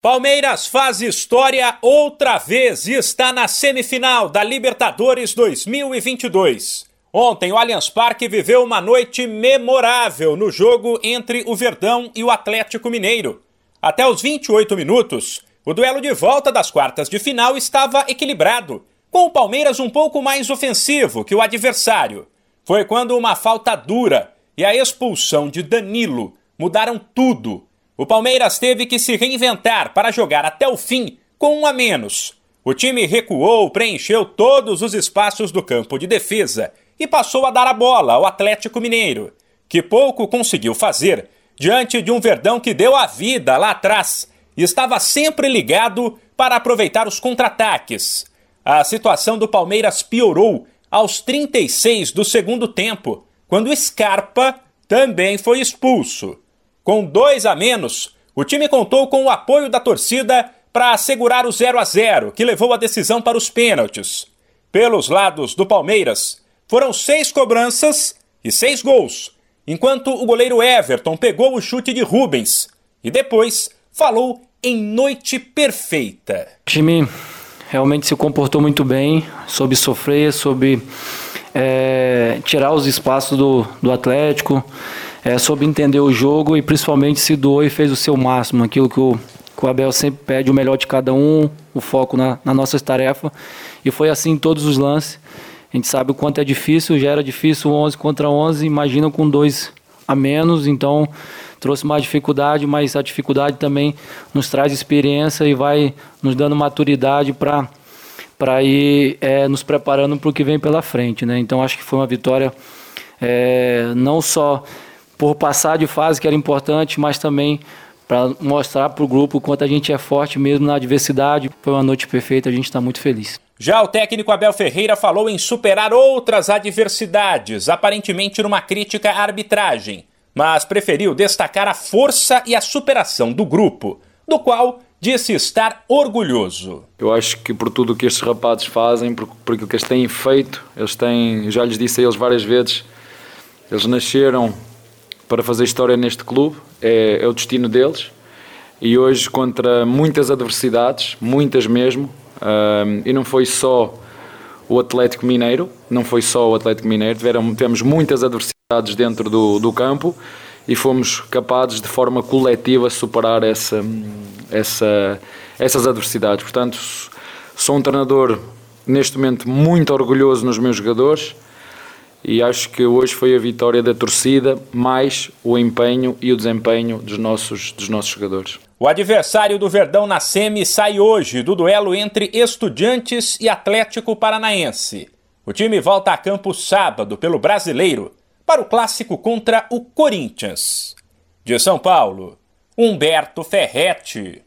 Palmeiras faz história outra vez e está na semifinal da Libertadores 2022. Ontem, o Allianz Parque viveu uma noite memorável no jogo entre o Verdão e o Atlético Mineiro. Até os 28 minutos, o duelo de volta das quartas de final estava equilibrado, com o Palmeiras um pouco mais ofensivo que o adversário. Foi quando uma falta dura e a expulsão de Danilo mudaram tudo o Palmeiras teve que se reinventar para jogar até o fim com um a menos. O time recuou, preencheu todos os espaços do campo de defesa e passou a dar a bola ao Atlético Mineiro, que pouco conseguiu fazer diante de um Verdão que deu a vida lá atrás e estava sempre ligado para aproveitar os contra-ataques. A situação do Palmeiras piorou aos 36 do segundo tempo, quando Scarpa também foi expulso. Com dois a menos, o time contou com o apoio da torcida para assegurar o 0 a 0 que levou a decisão para os pênaltis. Pelos lados do Palmeiras, foram seis cobranças e seis gols, enquanto o goleiro Everton pegou o chute de Rubens e depois falou em noite perfeita. O time realmente se comportou muito bem, soube sofrer, soube é, tirar os espaços do, do Atlético é, soube entender o jogo e principalmente se doou e fez o seu máximo, aquilo que o, que o Abel sempre pede, o melhor de cada um, o foco na, na nossa tarefa. E foi assim em todos os lances. A gente sabe o quanto é difícil, já era difícil 11 contra 11, imagina com dois a menos, então trouxe mais dificuldade, mas a dificuldade também nos traz experiência e vai nos dando maturidade para para ir é, nos preparando para o que vem pela frente, né? Então acho que foi uma vitória é, não só por passar de fase, que era importante, mas também para mostrar para o grupo o quanto a gente é forte mesmo na adversidade. Foi uma noite perfeita, a gente está muito feliz. Já o técnico Abel Ferreira falou em superar outras adversidades, aparentemente numa crítica à arbitragem, mas preferiu destacar a força e a superação do grupo, do qual disse estar orgulhoso. Eu acho que por tudo o que estes rapazes fazem, por, por aquilo que eles têm feito, eles têm, já lhes disse a eles várias vezes, eles nasceram para fazer história neste clube, é, é o destino deles. E hoje, contra muitas adversidades, muitas mesmo, um, e não foi só o Atlético Mineiro, não foi só o Atlético Mineiro, tiveram, tivemos muitas adversidades dentro do, do campo e fomos capazes de forma coletiva superar essa, essa, essas adversidades. Portanto, sou um treinador neste momento muito orgulhoso nos meus jogadores e acho que hoje foi a vitória da torcida, mais o empenho e o desempenho dos nossos, dos nossos jogadores. O adversário do Verdão na SEMI sai hoje do duelo entre Estudiantes e Atlético Paranaense. O time volta a campo sábado pelo Brasileiro para o clássico contra o Corinthians. De São Paulo, Humberto Ferretti.